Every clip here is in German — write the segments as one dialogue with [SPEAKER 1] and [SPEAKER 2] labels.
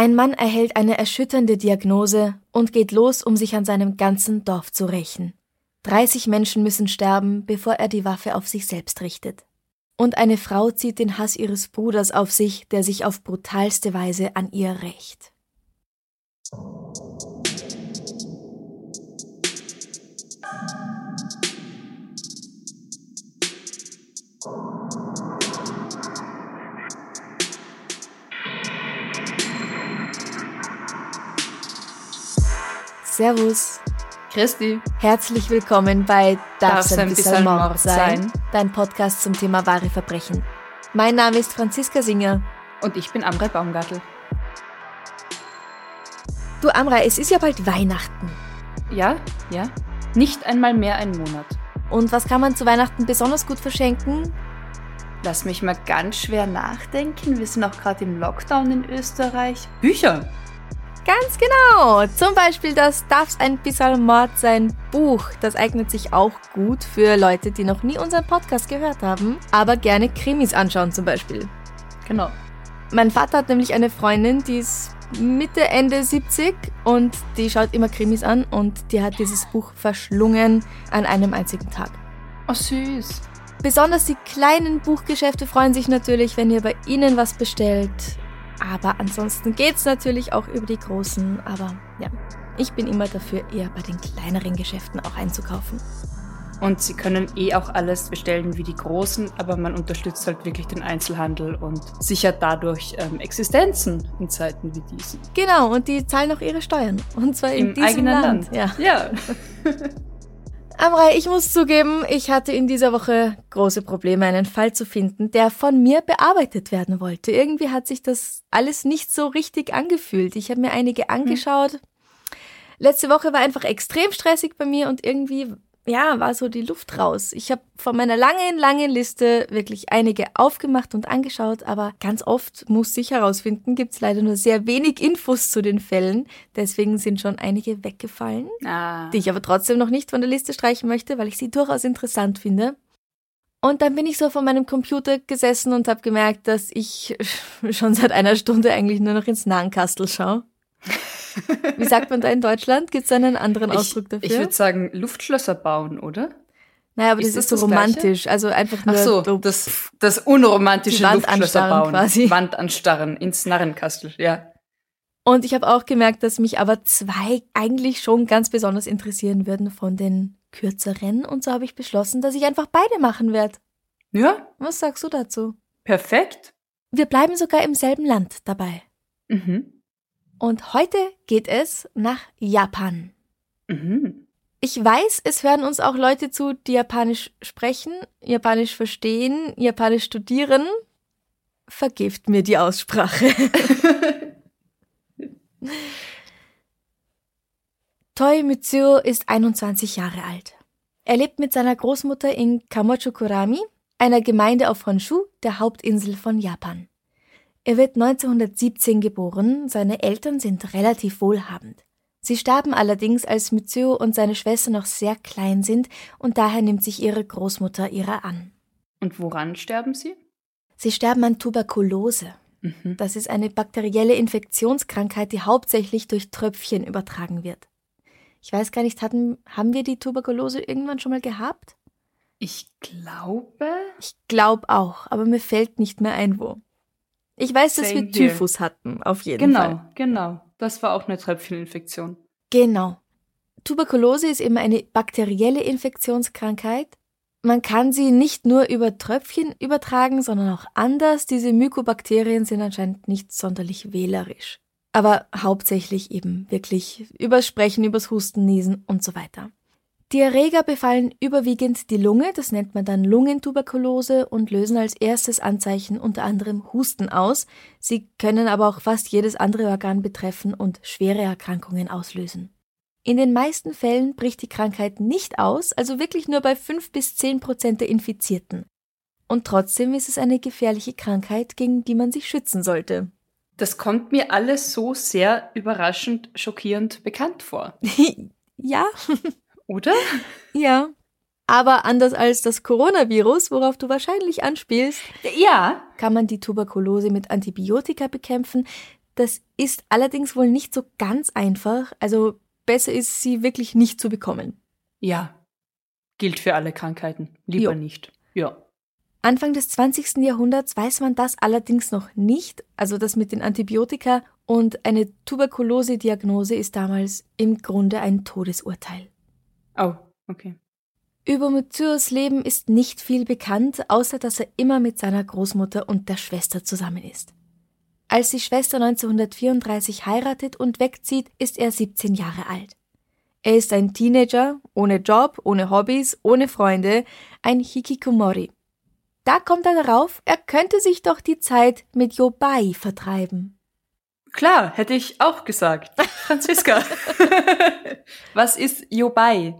[SPEAKER 1] Ein Mann erhält eine erschütternde Diagnose und geht los, um sich an seinem ganzen Dorf zu rächen. 30 Menschen müssen sterben, bevor er die Waffe auf sich selbst richtet. Und eine Frau zieht den Hass ihres Bruders auf sich, der sich auf brutalste Weise an ihr rächt. Servus.
[SPEAKER 2] Christi.
[SPEAKER 1] Herzlich willkommen bei Darf's ein bisschen Mord sein? Dein Podcast zum Thema wahre Verbrechen. Mein Name ist Franziska Singer.
[SPEAKER 2] Und ich bin Amrei Baumgartel.
[SPEAKER 1] Du Amrei, es ist ja bald Weihnachten.
[SPEAKER 2] Ja, ja. Nicht einmal mehr ein Monat.
[SPEAKER 1] Und was kann man zu Weihnachten besonders gut verschenken?
[SPEAKER 2] Lass mich mal ganz schwer nachdenken. Wir sind auch gerade im Lockdown in Österreich. Bücher.
[SPEAKER 1] Ganz genau. Zum Beispiel das Darf's ein bisschen Mord sein Buch. Das eignet sich auch gut für Leute, die noch nie unseren Podcast gehört haben, aber gerne Krimis anschauen zum Beispiel.
[SPEAKER 2] Genau.
[SPEAKER 1] Mein Vater hat nämlich eine Freundin, die ist Mitte, Ende 70 und die schaut immer Krimis an und die hat dieses Buch verschlungen an einem einzigen Tag.
[SPEAKER 2] Oh, süß.
[SPEAKER 1] Besonders die kleinen Buchgeschäfte freuen sich natürlich, wenn ihr bei ihnen was bestellt. Aber ansonsten geht's natürlich auch über die großen. Aber ja, ich bin immer dafür, eher bei den kleineren Geschäften auch einzukaufen.
[SPEAKER 2] Und sie können eh auch alles bestellen wie die Großen, aber man unterstützt halt wirklich den Einzelhandel und sichert dadurch ähm, Existenzen in Zeiten wie diesen.
[SPEAKER 1] Genau, und die zahlen auch ihre Steuern. Und zwar in
[SPEAKER 2] Im
[SPEAKER 1] diesem
[SPEAKER 2] eigenen
[SPEAKER 1] Land.
[SPEAKER 2] Land.
[SPEAKER 1] Ja.
[SPEAKER 2] Ja.
[SPEAKER 1] Amrei, ich muss zugeben, ich hatte in dieser Woche große Probleme, einen Fall zu finden, der von mir bearbeitet werden wollte. Irgendwie hat sich das alles nicht so richtig angefühlt. Ich habe mir einige angeschaut. Letzte Woche war einfach extrem stressig bei mir und irgendwie, ja, war so die Luft raus. Ich habe von meiner langen, langen Liste wirklich einige aufgemacht und angeschaut, aber ganz oft musste ich herausfinden, gibt es leider nur sehr wenig Infos zu den Fällen. Deswegen sind schon einige weggefallen
[SPEAKER 2] ah.
[SPEAKER 1] die ich aber trotzdem noch nicht von der Liste streichen möchte, weil ich sie durchaus interessant finde. Und dann bin ich so vor meinem Computer gesessen und habe gemerkt, dass ich schon seit einer Stunde eigentlich nur noch ins Nahenkastel schaue. Wie sagt man da in Deutschland? Gibt es einen anderen
[SPEAKER 2] Ich,
[SPEAKER 1] Ausdruck dafür?
[SPEAKER 2] ich würde sagen, Luftschlösser bauen, oder?
[SPEAKER 1] naja, aber das
[SPEAKER 2] ist
[SPEAKER 1] ist,
[SPEAKER 2] das
[SPEAKER 1] so
[SPEAKER 2] das Gleiche?
[SPEAKER 1] romantisch. Also einfach nur
[SPEAKER 2] Ach so,
[SPEAKER 1] so
[SPEAKER 2] das, das unromantische
[SPEAKER 1] Wand
[SPEAKER 2] Luftschlösser bauen.
[SPEAKER 1] quasi.
[SPEAKER 2] Wand anstarren, ins Narrenkastel, ja.
[SPEAKER 1] Und ich habe auch gemerkt, dass mich aber zwei eigentlich schon ganz besonders interessieren würden von den kürzeren. Und so habe ich beschlossen, dass ich einfach beide machen werde.
[SPEAKER 2] Ja,
[SPEAKER 1] Was sagst du dazu?
[SPEAKER 2] perfekt.
[SPEAKER 1] Wir bleiben sogar im selben Land dabei.
[SPEAKER 2] Mhm.
[SPEAKER 1] Und heute geht es nach Japan.
[SPEAKER 2] Mhm.
[SPEAKER 1] Ich weiß, es hören uns auch Leute zu, die Japanisch sprechen, Japanisch verstehen, Japanisch studieren. Vergebt mir die Aussprache. Toi Mitsuo ist 21 Jahre alt. Er lebt mit seiner Großmutter in Kamochukurami, einer Gemeinde auf Honshu, der Hauptinsel von Japan. Er wird 1917 geboren, seine Eltern sind relativ wohlhabend. Sie starben allerdings, als Mitsuo und seine Schwester noch sehr klein sind und daher nimmt sich ihre Großmutter ihrer an.
[SPEAKER 2] Und woran sterben sie?
[SPEAKER 1] Sie sterben an Tuberkulose.
[SPEAKER 2] Mhm.
[SPEAKER 1] Das ist eine bakterielle Infektionskrankheit, die hauptsächlich durch Tröpfchen übertragen wird. Ich weiß gar nicht, hatten, haben wir die Tuberkulose irgendwann schon mal gehabt?
[SPEAKER 2] Ich glaube.
[SPEAKER 1] Ich glaube auch, aber mir fällt nicht mehr ein, wo. Ich weiß, dass
[SPEAKER 2] Same
[SPEAKER 1] wir
[SPEAKER 2] here.
[SPEAKER 1] Typhus hatten, auf jeden
[SPEAKER 2] Genau,
[SPEAKER 1] Fall.
[SPEAKER 2] genau. Das war auch eine Tröpfcheninfektion.
[SPEAKER 1] Genau. Tuberkulose ist eben eine bakterielle Infektionskrankheit. Man kann sie nicht nur über Tröpfchen übertragen, sondern auch anders. Diese Mykobakterien sind anscheinend nicht sonderlich wählerisch. Aber hauptsächlich eben wirklich übers Sprechen, übers Husten, Niesen und so weiter. Die Erreger befallen überwiegend die Lunge, das nennt man dann Lungentuberkulose und lösen als erstes Anzeichen unter anderem Husten aus. Sie können aber auch fast jedes andere Organ betreffen und schwere Erkrankungen auslösen. In den meisten Fällen bricht die Krankheit nicht aus, also wirklich nur bei 5 bis 10 Prozent der Infizierten. Und trotzdem ist es eine gefährliche Krankheit, gegen die man sich schützen sollte.
[SPEAKER 2] Das kommt mir alles so sehr überraschend, schockierend bekannt vor.
[SPEAKER 1] ja.
[SPEAKER 2] Oder?
[SPEAKER 1] Ja. Aber anders als das Coronavirus, worauf du wahrscheinlich anspielst,
[SPEAKER 2] ja,
[SPEAKER 1] kann man die Tuberkulose mit Antibiotika bekämpfen. Das ist allerdings wohl nicht so ganz einfach. Also besser ist sie wirklich nicht zu bekommen.
[SPEAKER 2] Ja. Gilt für alle Krankheiten. Lieber jo. nicht. Ja.
[SPEAKER 1] Anfang des 20. Jahrhunderts weiß man das allerdings noch nicht, also das mit den Antibiotika, und eine Tuberkulose-Diagnose ist damals im Grunde ein Todesurteil.
[SPEAKER 2] Oh, okay.
[SPEAKER 1] Über Mutsyos Leben ist nicht viel bekannt, außer dass er immer mit seiner Großmutter und der Schwester zusammen ist. Als die Schwester 1934 heiratet und wegzieht, ist er 17 Jahre alt. Er ist ein Teenager, ohne Job, ohne Hobbys, ohne Freunde, ein Hikikomori. Da kommt er darauf, er könnte sich doch die Zeit mit Yobai vertreiben.
[SPEAKER 2] Klar, hätte ich auch gesagt. Franziska. Was ist Yobai?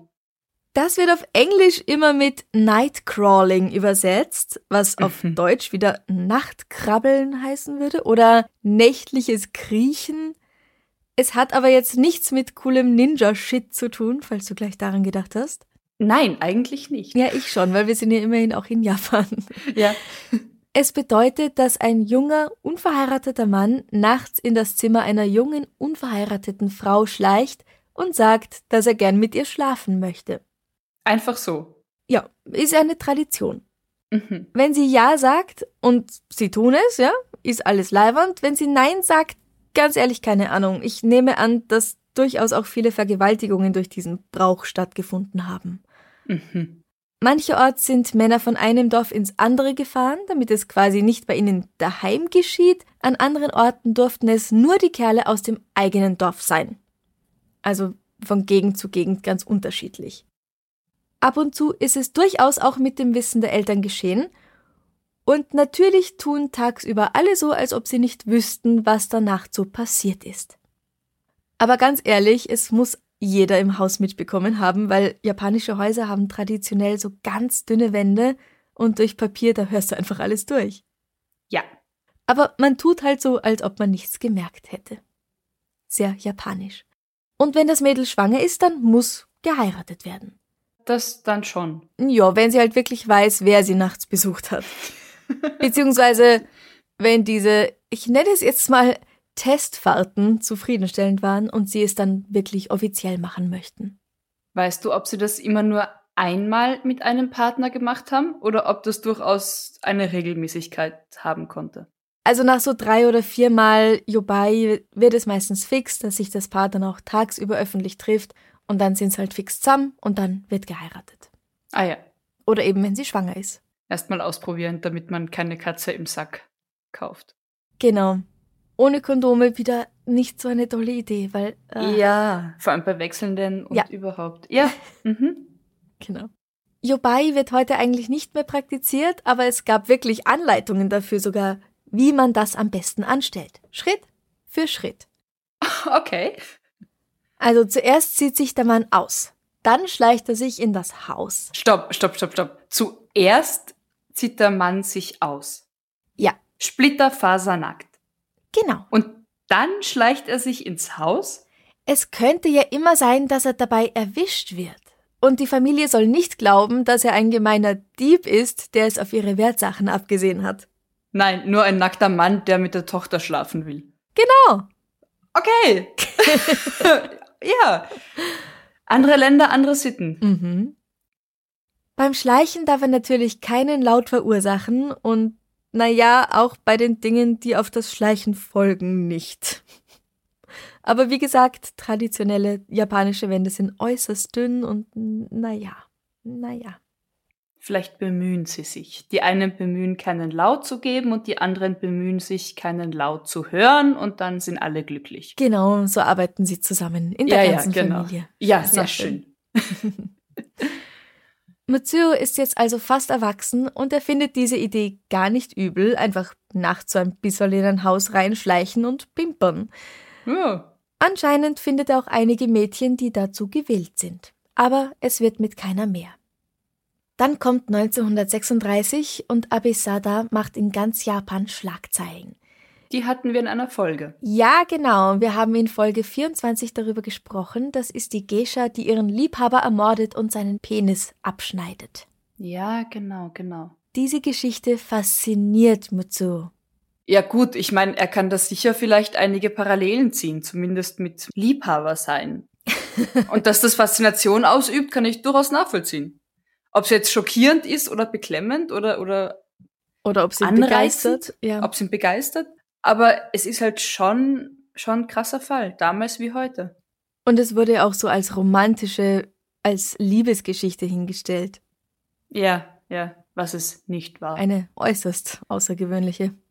[SPEAKER 1] Das wird auf Englisch immer mit Nightcrawling übersetzt, was auf mhm. Deutsch wieder Nachtkrabbeln heißen würde oder nächtliches Kriechen. Es hat aber jetzt nichts mit coolem Ninja-Shit zu tun, falls du gleich daran gedacht hast.
[SPEAKER 2] Nein, eigentlich nicht.
[SPEAKER 1] Ja, ich schon, weil wir sind ja immerhin auch in Japan.
[SPEAKER 2] Ja.
[SPEAKER 1] Es bedeutet, dass ein junger, unverheirateter Mann nachts in das Zimmer einer jungen, unverheirateten Frau schleicht und sagt, dass er gern mit ihr schlafen möchte.
[SPEAKER 2] Einfach so.
[SPEAKER 1] Ja, ist eine Tradition.
[SPEAKER 2] Mhm.
[SPEAKER 1] Wenn sie Ja sagt und sie tun es, ja, ist alles leibernd. Wenn sie Nein sagt, ganz ehrlich keine Ahnung. Ich nehme an, dass durchaus auch viele Vergewaltigungen durch diesen Brauch stattgefunden haben.
[SPEAKER 2] Mhm.
[SPEAKER 1] Mancherorts sind Männer von einem Dorf ins andere gefahren, damit es quasi nicht bei ihnen daheim geschieht. An anderen Orten durften es nur die Kerle aus dem eigenen Dorf sein. Also von Gegend zu Gegend ganz unterschiedlich. Ab und zu ist es durchaus auch mit dem Wissen der Eltern geschehen. Und natürlich tun tagsüber alle so, als ob sie nicht wüssten, was danach so passiert ist. Aber ganz ehrlich, es muss jeder im Haus mitbekommen haben, weil japanische Häuser haben traditionell so ganz dünne Wände und durch Papier, da hörst du einfach alles durch.
[SPEAKER 2] Ja.
[SPEAKER 1] Aber man tut halt so, als ob man nichts gemerkt hätte. Sehr japanisch. Und wenn das Mädel schwanger ist, dann muss geheiratet werden.
[SPEAKER 2] Das dann schon.
[SPEAKER 1] Ja, wenn sie halt wirklich weiß, wer sie nachts besucht hat. Beziehungsweise, wenn diese, ich nenne es jetzt mal Testfahrten zufriedenstellend waren und sie es dann wirklich offiziell machen möchten.
[SPEAKER 2] Weißt du, ob sie das immer nur einmal mit einem Partner gemacht haben oder ob das durchaus eine Regelmäßigkeit haben konnte?
[SPEAKER 1] Also nach so drei oder viermal Yobai wird es meistens fix, dass sich das Paar dann auch tagsüber öffentlich trifft und dann sind sie halt fix zusammen und dann wird geheiratet.
[SPEAKER 2] Ah ja.
[SPEAKER 1] Oder eben, wenn sie schwanger ist.
[SPEAKER 2] Erstmal ausprobieren, damit man keine Katze im Sack kauft.
[SPEAKER 1] Genau ohne Kondome wieder nicht so eine tolle Idee, weil.
[SPEAKER 2] Äh, ja, vor allem bei Wechselnden und ja. überhaupt. Ja. Mhm.
[SPEAKER 1] Genau. Yobai wird heute eigentlich nicht mehr praktiziert, aber es gab wirklich Anleitungen dafür sogar, wie man das am besten anstellt. Schritt für Schritt.
[SPEAKER 2] Okay.
[SPEAKER 1] Also zuerst zieht sich der Mann aus. Dann schleicht er sich in das Haus.
[SPEAKER 2] Stopp, stopp, stopp, stopp. Zuerst zieht der Mann sich aus.
[SPEAKER 1] Ja.
[SPEAKER 2] Splitterfasernackt.
[SPEAKER 1] Genau.
[SPEAKER 2] Und dann schleicht er sich ins Haus?
[SPEAKER 1] Es könnte ja immer sein, dass er dabei erwischt wird. Und die Familie soll nicht glauben, dass er ein gemeiner Dieb ist, der es auf ihre Wertsachen abgesehen hat.
[SPEAKER 2] Nein, nur ein nackter Mann, der mit der Tochter schlafen will.
[SPEAKER 1] Genau.
[SPEAKER 2] Okay. ja. Andere Länder, andere Sitten.
[SPEAKER 1] Mhm. Beim Schleichen darf er natürlich keinen Laut verursachen und naja, auch bei den Dingen, die auf das Schleichen folgen, nicht. Aber wie gesagt, traditionelle japanische Wände sind äußerst dünn und naja, naja.
[SPEAKER 2] Vielleicht bemühen sie sich. Die einen bemühen, keinen Laut zu geben und die anderen bemühen sich, keinen Laut zu hören und dann sind alle glücklich.
[SPEAKER 1] Genau, so arbeiten sie zusammen in der
[SPEAKER 2] ja,
[SPEAKER 1] ganzen
[SPEAKER 2] ja, genau.
[SPEAKER 1] Familie.
[SPEAKER 2] Ja, sehr, sehr schön.
[SPEAKER 1] Matsuo ist jetzt also fast erwachsen und er findet diese Idee gar nicht übel, einfach nachts so ein bisschen in ein Haus reinschleichen und pimpern.
[SPEAKER 2] Ja.
[SPEAKER 1] Anscheinend findet er auch einige Mädchen, die dazu gewillt sind. Aber es wird mit keiner mehr. Dann kommt 1936 und Abesada macht in ganz Japan Schlagzeilen.
[SPEAKER 2] Die hatten wir in einer Folge.
[SPEAKER 1] Ja, genau. Wir haben in Folge 24 darüber gesprochen. Das ist die Geisha, die ihren Liebhaber ermordet und seinen Penis abschneidet.
[SPEAKER 2] Ja, genau, genau.
[SPEAKER 1] Diese Geschichte fasziniert Mutsu.
[SPEAKER 2] Ja gut, ich meine, er kann da sicher vielleicht einige Parallelen ziehen, zumindest mit Liebhaber sein. und dass das Faszination ausübt, kann ich durchaus nachvollziehen. Ob es jetzt schockierend ist oder beklemmend oder oder
[SPEAKER 1] oder ob sie begeistert,
[SPEAKER 2] ja. ob sie ihn begeistert, aber es ist halt schon, schon ein krasser Fall, damals wie heute.
[SPEAKER 1] Und es wurde auch so als romantische, als Liebesgeschichte hingestellt.
[SPEAKER 2] Ja, ja, was es nicht war.
[SPEAKER 1] Eine äußerst außergewöhnliche.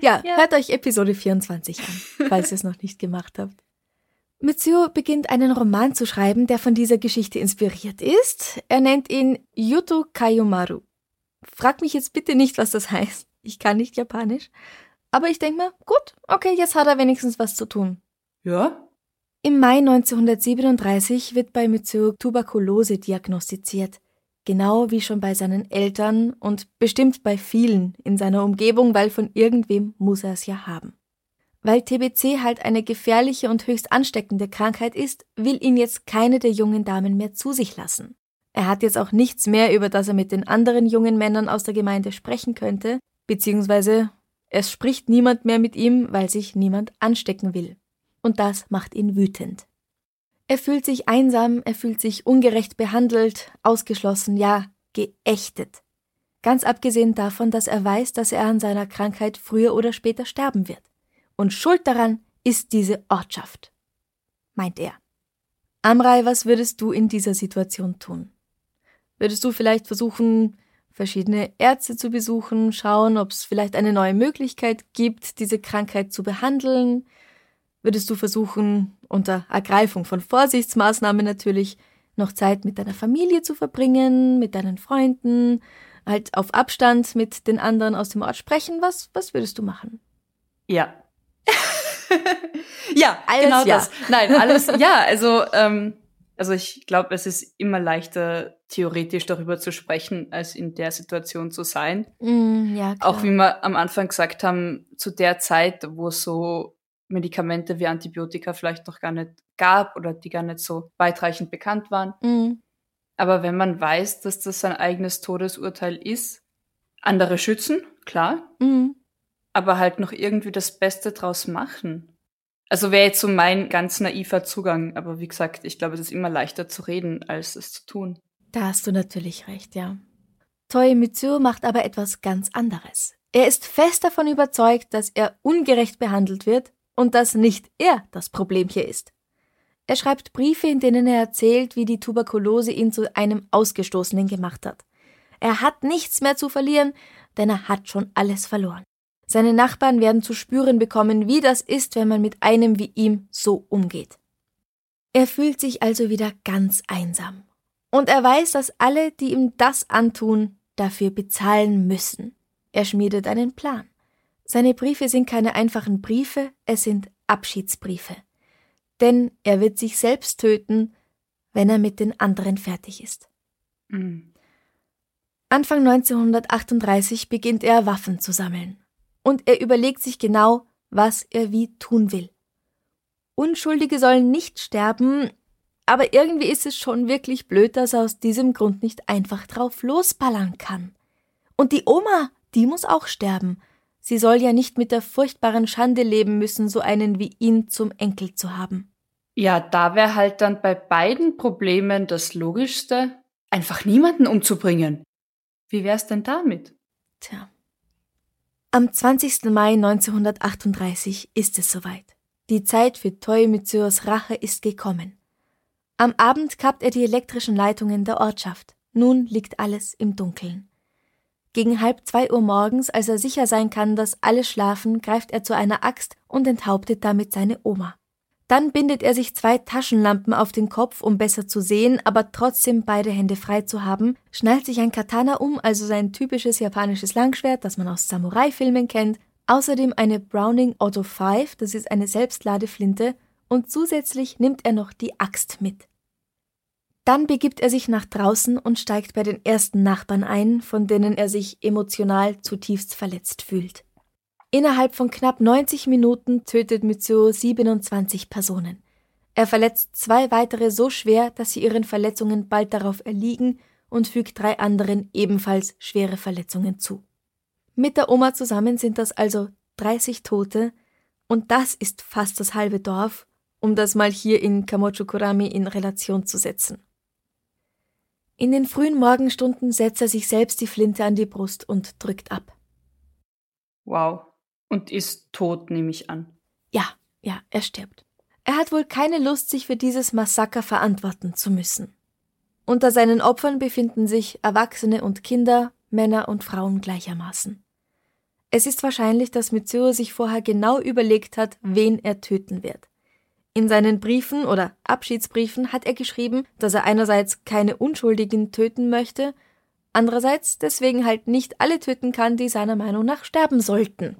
[SPEAKER 1] Ja, ja. hört euch Episode 24 an, falls ihr es noch nicht gemacht habt. Mitsuo beginnt einen Roman zu schreiben, der von dieser Geschichte inspiriert ist. Er nennt ihn Yuto Kayumaru. Frag mich jetzt bitte nicht, was das heißt. Ich kann nicht Japanisch. Aber ich denke mir, gut, okay, jetzt hat er wenigstens was zu tun.
[SPEAKER 2] Ja?
[SPEAKER 1] Im Mai 1937 wird bei Mitsuo Tuberkulose diagnostiziert. Genau wie schon bei seinen Eltern und bestimmt bei vielen in seiner Umgebung, weil von irgendwem muss er es ja haben. Weil TBC halt eine gefährliche und höchst ansteckende Krankheit ist, will ihn jetzt keine der jungen Damen mehr zu sich lassen. Er hat jetzt auch nichts mehr, über das er mit den anderen jungen Männern aus der Gemeinde sprechen könnte, beziehungsweise es spricht niemand mehr mit ihm, weil sich niemand anstecken will. Und das macht ihn wütend. Er fühlt sich einsam, er fühlt sich ungerecht behandelt, ausgeschlossen, ja, geächtet. Ganz abgesehen davon, dass er weiß, dass er an seiner Krankheit früher oder später sterben wird. Und schuld daran ist diese Ortschaft, meint er. Amrei, was würdest du in dieser Situation tun? Würdest du vielleicht versuchen, verschiedene Ärzte zu besuchen, schauen, ob es vielleicht eine neue Möglichkeit gibt, diese Krankheit zu behandeln. Würdest du versuchen, unter Ergreifung von Vorsichtsmaßnahmen natürlich, noch Zeit mit deiner Familie zu verbringen, mit deinen Freunden, halt auf Abstand mit den anderen aus dem Ort sprechen? Was, was würdest du machen?
[SPEAKER 2] Ja. Ja, alles genau ja. das. Nein, alles, ja, also, ähm, also ich glaube, es ist immer leichter, theoretisch darüber zu sprechen, als in der Situation zu sein.
[SPEAKER 1] Mm, ja,
[SPEAKER 2] klar. Auch wie wir am Anfang gesagt haben, zu der Zeit, wo so Medikamente wie Antibiotika vielleicht noch gar nicht gab oder die gar nicht so weitreichend bekannt waren.
[SPEAKER 1] Mm.
[SPEAKER 2] Aber wenn man weiß, dass das sein eigenes Todesurteil ist, andere schützen, klar,
[SPEAKER 1] mm.
[SPEAKER 2] Aber halt noch irgendwie das Beste draus machen. Also wäre jetzt so mein ganz naiver Zugang, aber wie gesagt, ich glaube, es ist immer leichter zu reden, als es zu tun.
[SPEAKER 1] Da hast du natürlich recht, ja. Toi Mitsuo macht aber etwas ganz anderes. Er ist fest davon überzeugt, dass er ungerecht behandelt wird und dass nicht er das Problem hier ist. Er schreibt Briefe, in denen er erzählt, wie die Tuberkulose ihn zu einem Ausgestoßenen gemacht hat. Er hat nichts mehr zu verlieren, denn er hat schon alles verloren. Seine Nachbarn werden zu spüren bekommen, wie das ist, wenn man mit einem wie ihm so umgeht. Er fühlt sich also wieder ganz einsam. Und er weiß, dass alle, die ihm das antun, dafür bezahlen müssen. Er schmiedet einen Plan. Seine Briefe sind keine einfachen Briefe, es sind Abschiedsbriefe. Denn er wird sich selbst töten, wenn er mit den anderen fertig ist.
[SPEAKER 2] Mhm.
[SPEAKER 1] Anfang 1938 beginnt er Waffen zu sammeln und er überlegt sich genau, was er wie tun will. Unschuldige sollen nicht sterben, aber irgendwie ist es schon wirklich blöd, dass er aus diesem Grund nicht einfach drauf losballern kann. Und die Oma, die muss auch sterben. Sie soll ja nicht mit der furchtbaren Schande leben müssen, so einen wie ihn zum Enkel zu haben.
[SPEAKER 2] Ja, da wäre halt dann bei beiden Problemen das Logischste, einfach niemanden umzubringen. Wie wär's denn damit?
[SPEAKER 1] Tja. Am 20. Mai 1938 ist es soweit. Die Zeit für Toi Mitsuos Rache ist gekommen. Am Abend kappt er die elektrischen Leitungen der Ortschaft. Nun liegt alles im Dunkeln. Gegen halb zwei Uhr morgens, als er sicher sein kann, dass alle schlafen, greift er zu einer Axt und enthauptet damit seine Oma. Dann bindet er sich zwei Taschenlampen auf den Kopf, um besser zu sehen, aber trotzdem beide Hände frei zu haben, schnallt sich ein Katana um, also sein typisches japanisches Langschwert, das man aus Samurai-Filmen kennt, außerdem eine Browning Auto 5, das ist eine Selbstladeflinte, und zusätzlich nimmt er noch die Axt mit. Dann begibt er sich nach draußen und steigt bei den ersten Nachbarn ein, von denen er sich emotional zutiefst verletzt fühlt. Innerhalb von knapp 90 Minuten tötet Mitsuo 27 Personen. Er verletzt zwei weitere so schwer, dass sie ihren Verletzungen bald darauf erliegen und fügt drei anderen ebenfalls schwere Verletzungen zu. Mit der Oma zusammen sind das also 30 Tote und das ist fast das halbe Dorf, um das mal hier in Kamochukurami in Relation zu setzen. In den frühen Morgenstunden setzt er sich selbst die Flinte an die Brust und drückt ab.
[SPEAKER 2] Wow. Und ist tot, nehme ich an.
[SPEAKER 1] Ja, ja, er stirbt. Er hat wohl keine Lust, sich für dieses Massaker verantworten zu müssen. Unter seinen Opfern befinden sich Erwachsene und Kinder, Männer und Frauen gleichermaßen. Es ist wahrscheinlich, dass Mitsuo sich vorher genau überlegt hat, wen er töten wird. In seinen Briefen oder Abschiedsbriefen hat er geschrieben, dass er einerseits keine Unschuldigen töten möchte, andererseits deswegen halt nicht alle töten kann, die seiner Meinung nach sterben sollten.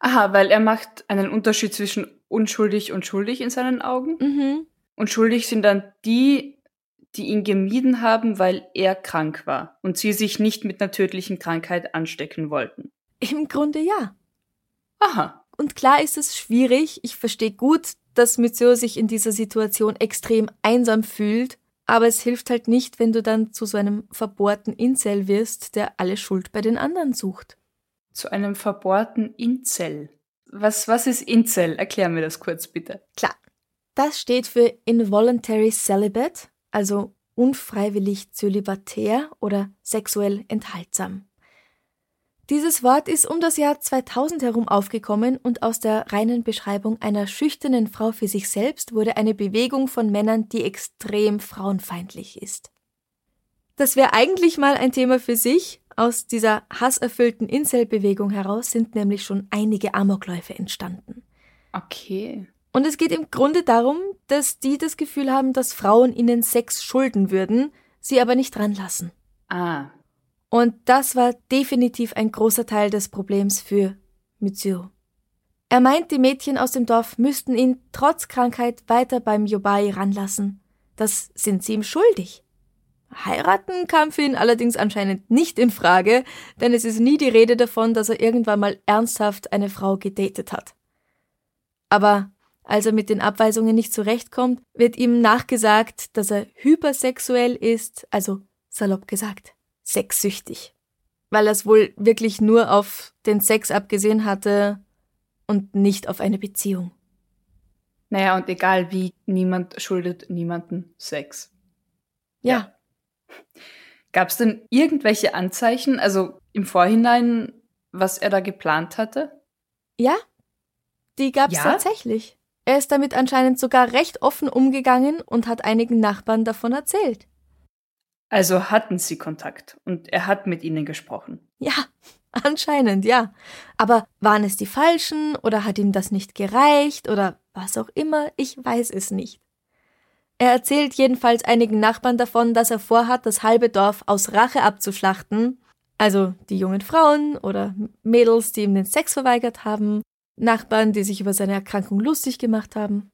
[SPEAKER 2] Aha, weil er macht einen Unterschied zwischen unschuldig und schuldig in seinen Augen.
[SPEAKER 1] Mhm.
[SPEAKER 2] Und schuldig sind dann die, die ihn gemieden haben, weil er krank war und sie sich nicht mit einer tödlichen Krankheit anstecken wollten.
[SPEAKER 1] Im Grunde ja.
[SPEAKER 2] Aha.
[SPEAKER 1] Und klar ist es schwierig. Ich verstehe gut, dass Mitsuo sich in dieser Situation extrem einsam fühlt. Aber es hilft halt nicht, wenn du dann zu so einem verbohrten Incel wirst, der alle Schuld bei den anderen sucht
[SPEAKER 2] zu einem verbohrten Incel. Was, was ist Incel? Erklär mir das kurz bitte.
[SPEAKER 1] Klar. Das steht für Involuntary Celibate, also unfreiwillig zölibatär oder sexuell enthaltsam. Dieses Wort ist um das Jahr 2000 herum aufgekommen und aus der reinen Beschreibung einer schüchternen Frau für sich selbst wurde eine Bewegung von Männern, die extrem frauenfeindlich ist. Das wäre eigentlich mal ein Thema für sich, aus dieser hasserfüllten Incel-Bewegung heraus sind nämlich schon einige Amokläufe entstanden.
[SPEAKER 2] Okay.
[SPEAKER 1] Und es geht im Grunde darum, dass die das Gefühl haben, dass Frauen ihnen Sex schulden würden, sie aber nicht ranlassen.
[SPEAKER 2] Ah.
[SPEAKER 1] Und das war definitiv ein großer Teil des Problems für Mitsuo. Er meint, die Mädchen aus dem Dorf müssten ihn trotz Krankheit weiter beim Yobai ranlassen. Das sind sie ihm schuldig. Heiraten kam für ihn allerdings anscheinend nicht in Frage, denn es ist nie die Rede davon, dass er irgendwann mal ernsthaft eine Frau gedatet hat. Aber als er mit den Abweisungen nicht zurechtkommt, wird ihm nachgesagt, dass er hypersexuell ist, also salopp gesagt, sexsüchtig. Weil er es wohl wirklich nur auf den Sex abgesehen hatte und nicht auf eine Beziehung.
[SPEAKER 2] Naja, und egal wie, niemand schuldet niemanden Sex.
[SPEAKER 1] ja. ja.
[SPEAKER 2] Gab es denn irgendwelche Anzeichen, also im Vorhinein, was er da geplant hatte?
[SPEAKER 1] Ja, die gab es ja? tatsächlich. Er ist damit anscheinend sogar recht offen umgegangen und hat einigen Nachbarn davon erzählt.
[SPEAKER 2] Also hatten sie Kontakt und er hat mit ihnen gesprochen.
[SPEAKER 1] Ja, anscheinend, ja. Aber waren es die falschen oder hat ihm das nicht gereicht oder was auch immer, ich weiß es nicht. Er erzählt jedenfalls einigen Nachbarn davon, dass er vorhat, das halbe Dorf aus Rache abzuschlachten, also die jungen Frauen oder Mädels, die ihm den Sex verweigert haben, Nachbarn, die sich über seine Erkrankung lustig gemacht haben.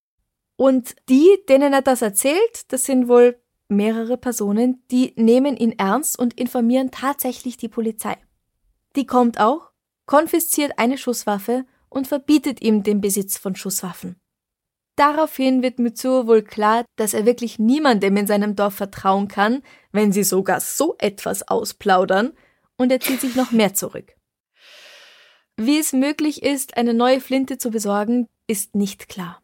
[SPEAKER 1] Und die, denen er das erzählt, das sind wohl mehrere Personen, die nehmen ihn ernst und informieren tatsächlich die Polizei. Die kommt auch, konfisziert eine Schusswaffe und verbietet ihm den Besitz von Schusswaffen. Daraufhin wird Mitsuo wohl klar, dass er wirklich niemandem in seinem Dorf vertrauen kann, wenn sie sogar so etwas ausplaudern, und er zieht sich noch mehr zurück. Wie es möglich ist, eine neue Flinte zu besorgen, ist nicht klar.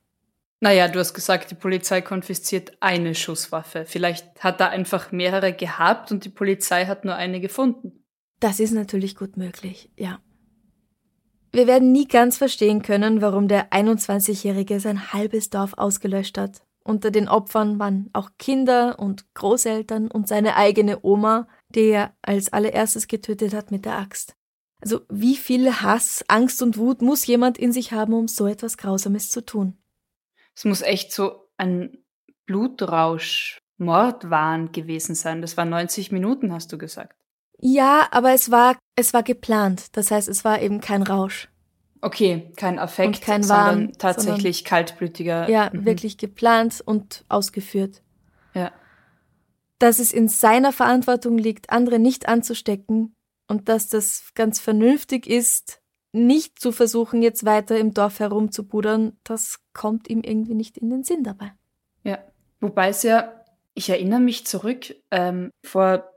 [SPEAKER 2] Naja, du hast gesagt, die Polizei konfisziert eine Schusswaffe. Vielleicht hat er einfach mehrere gehabt und die Polizei hat nur eine gefunden.
[SPEAKER 1] Das ist natürlich gut möglich, ja. Wir werden nie ganz verstehen können, warum der 21-Jährige sein halbes Dorf ausgelöscht hat. Unter den Opfern waren auch Kinder und Großeltern und seine eigene Oma, die er als allererstes getötet hat mit der Axt. Also wie viel Hass, Angst und Wut muss jemand in sich haben, um so etwas Grausames zu tun?
[SPEAKER 2] Es muss echt so ein Blutrausch, Mordwahn gewesen sein. Das waren 90 Minuten, hast du gesagt.
[SPEAKER 1] Ja, aber es war, es war geplant. Das heißt, es war eben kein Rausch.
[SPEAKER 2] Okay, kein Affekt,
[SPEAKER 1] Und kein
[SPEAKER 2] sondern
[SPEAKER 1] Wahn,
[SPEAKER 2] tatsächlich kaltblütiger.
[SPEAKER 1] Ja,
[SPEAKER 2] Mhm.
[SPEAKER 1] wirklich geplant und ausgeführt.
[SPEAKER 2] Ja.
[SPEAKER 1] Dass es in seiner Verantwortung liegt, andere nicht anzustecken und dass das ganz vernünftig ist, nicht zu versuchen, jetzt weiter im Dorf herumzubudern, das kommt ihm irgendwie nicht in den Sinn dabei.
[SPEAKER 2] Ja, wobei es ja, ich erinnere mich zurück, ähm, vor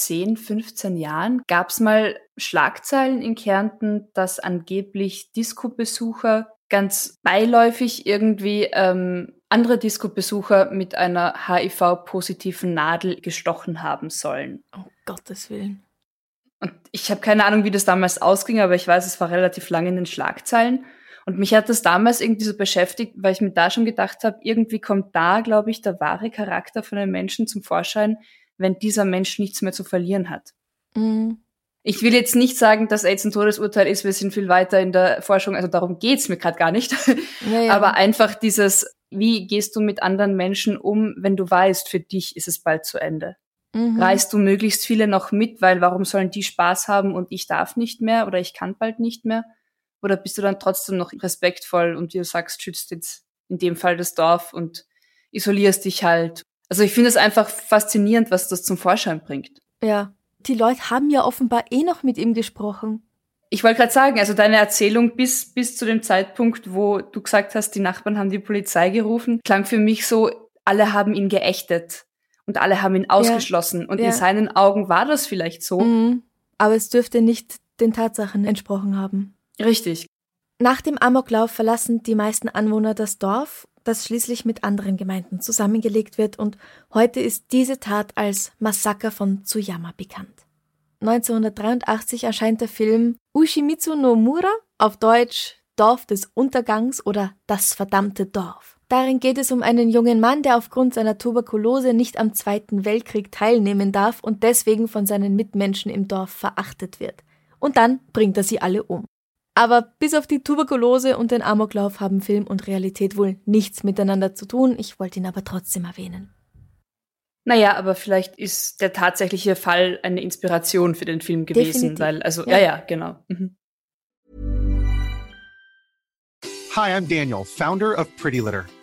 [SPEAKER 2] 10, 15 Jahren gab es mal Schlagzeilen in Kärnten, dass angeblich Disco-Besucher ganz beiläufig irgendwie ähm, andere Disco-Besucher mit einer HIV-positiven Nadel gestochen haben sollen.
[SPEAKER 1] Um Gottes Willen.
[SPEAKER 2] Und ich habe keine Ahnung, wie das damals ausging, aber ich weiß, es war relativ lange in den Schlagzeilen. Und mich hat das damals irgendwie so beschäftigt, weil ich mir da schon gedacht habe, irgendwie kommt da, glaube ich, der wahre Charakter von einem Menschen zum Vorschein, wenn dieser Mensch nichts mehr zu verlieren hat.
[SPEAKER 1] Mhm.
[SPEAKER 2] Ich will jetzt nicht sagen, dass AIDS ein Todesurteil ist, wir sind viel weiter in der Forschung, also darum geht's mir gerade gar nicht.
[SPEAKER 1] Ja, ja.
[SPEAKER 2] Aber einfach dieses, wie gehst du mit anderen Menschen um, wenn du weißt, für dich ist es bald zu Ende?
[SPEAKER 1] Mhm.
[SPEAKER 2] reißt du möglichst viele noch mit, weil warum sollen die Spaß haben und ich darf nicht mehr oder ich kann bald nicht mehr? Oder bist du dann trotzdem noch respektvoll und wie du sagst, schützt jetzt in dem Fall das Dorf und isolierst dich halt? Also ich finde es einfach faszinierend, was das zum Vorschein bringt.
[SPEAKER 1] Ja. Die Leute haben ja offenbar eh noch mit ihm gesprochen.
[SPEAKER 2] Ich wollte gerade sagen, also deine Erzählung bis, bis zu dem Zeitpunkt, wo du gesagt hast, die Nachbarn haben die Polizei gerufen, klang für mich so, alle haben ihn geächtet und alle haben ihn ausgeschlossen. Und
[SPEAKER 1] Ja.
[SPEAKER 2] in seinen Augen war das vielleicht so.
[SPEAKER 1] Mhm. Aber es dürfte nicht den Tatsachen entsprochen haben.
[SPEAKER 2] Richtig.
[SPEAKER 1] Nach dem Amoklauf verlassen die meisten Anwohner das Dorf, das schließlich mit anderen Gemeinden zusammengelegt wird und heute ist diese Tat als Massaker von Tsuyama bekannt. 1983 erscheint der Film Ushimitsu no Mura, auf Deutsch Dorf des Untergangs oder Das verdammte Dorf. Darin geht es um einen jungen Mann, der aufgrund seiner Tuberkulose nicht am Zweiten Weltkrieg teilnehmen darf und deswegen von seinen Mitmenschen im Dorf verachtet wird. Und dann bringt er sie alle um. Aber bis auf die Tuberkulose und den Amoklauf haben Film und Realität wohl nichts miteinander zu tun. Ich wollte ihn aber trotzdem erwähnen.
[SPEAKER 2] Naja, aber vielleicht ist der tatsächliche Fall eine Inspiration für den Film gewesen,
[SPEAKER 1] Definitiv.
[SPEAKER 2] weil, also,
[SPEAKER 1] Ja.
[SPEAKER 2] ja, ja, genau. Mhm.
[SPEAKER 3] Hi, I'm Daniel, founder of Pretty Litter.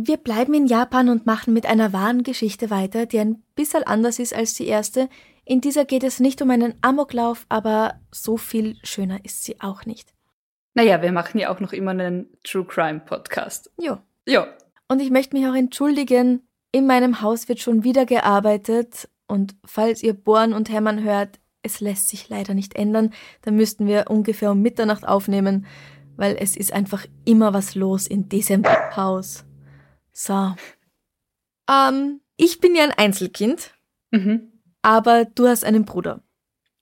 [SPEAKER 1] Wir bleiben in Japan und machen mit einer wahren Geschichte weiter, die ein bisschen anders ist als die erste. In dieser geht es nicht um einen Amoklauf, aber so viel schöner ist sie auch nicht.
[SPEAKER 2] Naja, wir machen ja auch noch immer einen True Crime Podcast.
[SPEAKER 1] Jo.
[SPEAKER 2] Ja.
[SPEAKER 1] Und ich möchte mich auch entschuldigen, in meinem Haus wird schon wieder gearbeitet und falls ihr Bohren und Hämmern hört, es lässt sich leider nicht ändern, dann müssten wir ungefähr um Mitternacht aufnehmen, weil es ist einfach immer was los in diesem Haus. So. Ähm, ich bin ja ein Einzelkind,
[SPEAKER 2] Mhm.
[SPEAKER 1] aber du hast einen Bruder.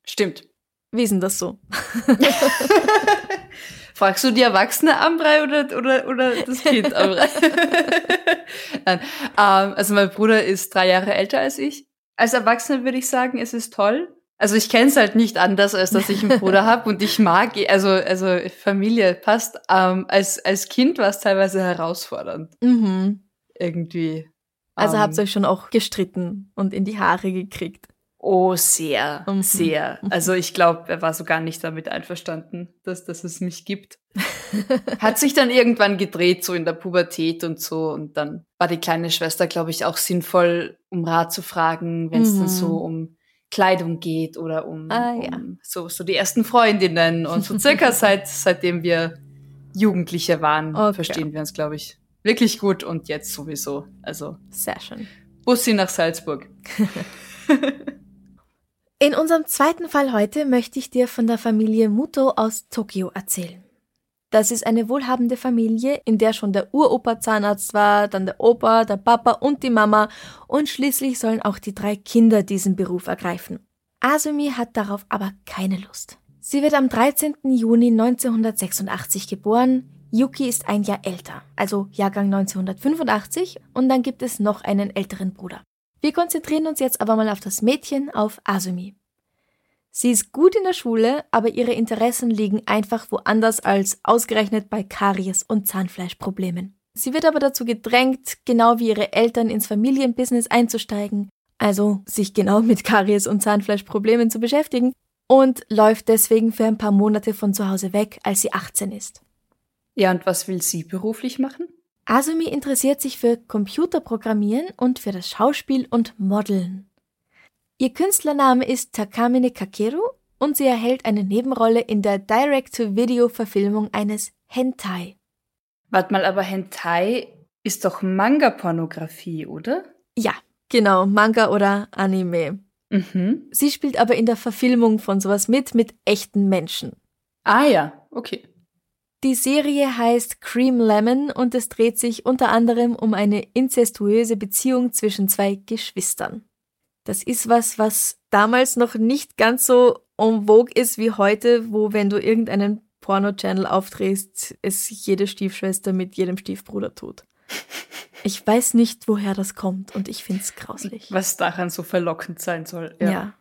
[SPEAKER 2] Stimmt.
[SPEAKER 1] Wie ist denn das so?
[SPEAKER 2] Fragst du die Erwachsene Ambrei oder, oder, oder das Kind Ambrei? Nein. Ähm, also mein Bruder ist drei Jahre älter als ich. Als Erwachsene würde ich sagen, es ist toll. Also ich kenne es halt nicht anders, als dass ich einen Bruder habe und ich mag, also, also Familie passt. Ähm, als, als Kind war es teilweise herausfordernd.
[SPEAKER 1] Mhm.
[SPEAKER 2] Irgendwie.
[SPEAKER 1] Also
[SPEAKER 2] Ähm,
[SPEAKER 1] habt ihr euch schon auch gestritten und in die Haare gekriegt.
[SPEAKER 2] Oh, sehr,
[SPEAKER 1] Mhm.
[SPEAKER 2] sehr. Also ich glaube, er war sogar nicht damit einverstanden, dass, dass es mich gibt. Hat sich dann irgendwann gedreht, so in der Pubertät und so. Und dann war die kleine Schwester, glaube ich, auch sinnvoll, um Rat zu fragen, wenn es
[SPEAKER 1] Mhm.
[SPEAKER 2] dann so um Kleidung geht oder um,
[SPEAKER 1] Ah, ja.
[SPEAKER 2] um so, so die ersten Freundinnen. Und so circa seit, seitdem wir Jugendliche waren,
[SPEAKER 1] Okay.
[SPEAKER 2] verstehen wir uns, glaube ich, wirklich gut und jetzt sowieso. Also
[SPEAKER 1] Sehr schön.
[SPEAKER 2] Bussi nach Salzburg.
[SPEAKER 1] In unserem zweiten Fall heute möchte ich dir von der Familie Muto aus Tokio erzählen. Das ist eine wohlhabende Familie, in der schon der Uropa Zahnarzt war, dann der Opa, der Papa und die Mama und schließlich sollen auch die drei Kinder diesen Beruf ergreifen. Asumi hat darauf aber keine Lust. Sie wird am 13. Juni 1986 geboren. Yuki ist ein Jahr älter, also Jahrgang 1985 und dann gibt es noch einen älteren Bruder. Wir konzentrieren uns jetzt aber mal auf das Mädchen, auf Asumi. Sie ist gut in der Schule, aber ihre Interessen liegen einfach woanders als ausgerechnet bei Karies und Zahnfleischproblemen. Sie wird aber dazu gedrängt, genau wie ihre Eltern ins Familienbusiness einzusteigen, also sich genau mit Karies und Zahnfleischproblemen zu beschäftigen und läuft deswegen für ein paar Monate von zu Hause weg, als sie 18 ist.
[SPEAKER 2] Ja, und was will sie beruflich machen?
[SPEAKER 1] Asumi interessiert sich für Computerprogrammieren und für das Schauspiel und Modeln. Ihr Künstlername ist Takamine Kakeru und sie erhält eine Nebenrolle in der Direct-to-Video-Verfilmung eines Hentai.
[SPEAKER 2] Warte mal, aber Hentai ist doch Manga-Pornografie, oder?
[SPEAKER 1] Ja, genau, Manga oder Anime.
[SPEAKER 2] Mhm.
[SPEAKER 1] Sie spielt aber in der Verfilmung von sowas mit, mit echten Menschen.
[SPEAKER 2] Ah ja, okay.
[SPEAKER 1] Die Serie heißt Cream Lemon und es dreht sich unter anderem um eine inzestuöse Beziehung zwischen zwei Geschwistern. Das ist was, was damals noch nicht ganz so en vogue ist wie heute, wo wenn du irgendeinen Porno-Channel aufdrehst, es jede Stiefschwester mit jedem Stiefbruder tut. Ich weiß nicht, woher das kommt und ich find's grauslich.
[SPEAKER 2] Was daran so verlockend sein soll.
[SPEAKER 1] Ja.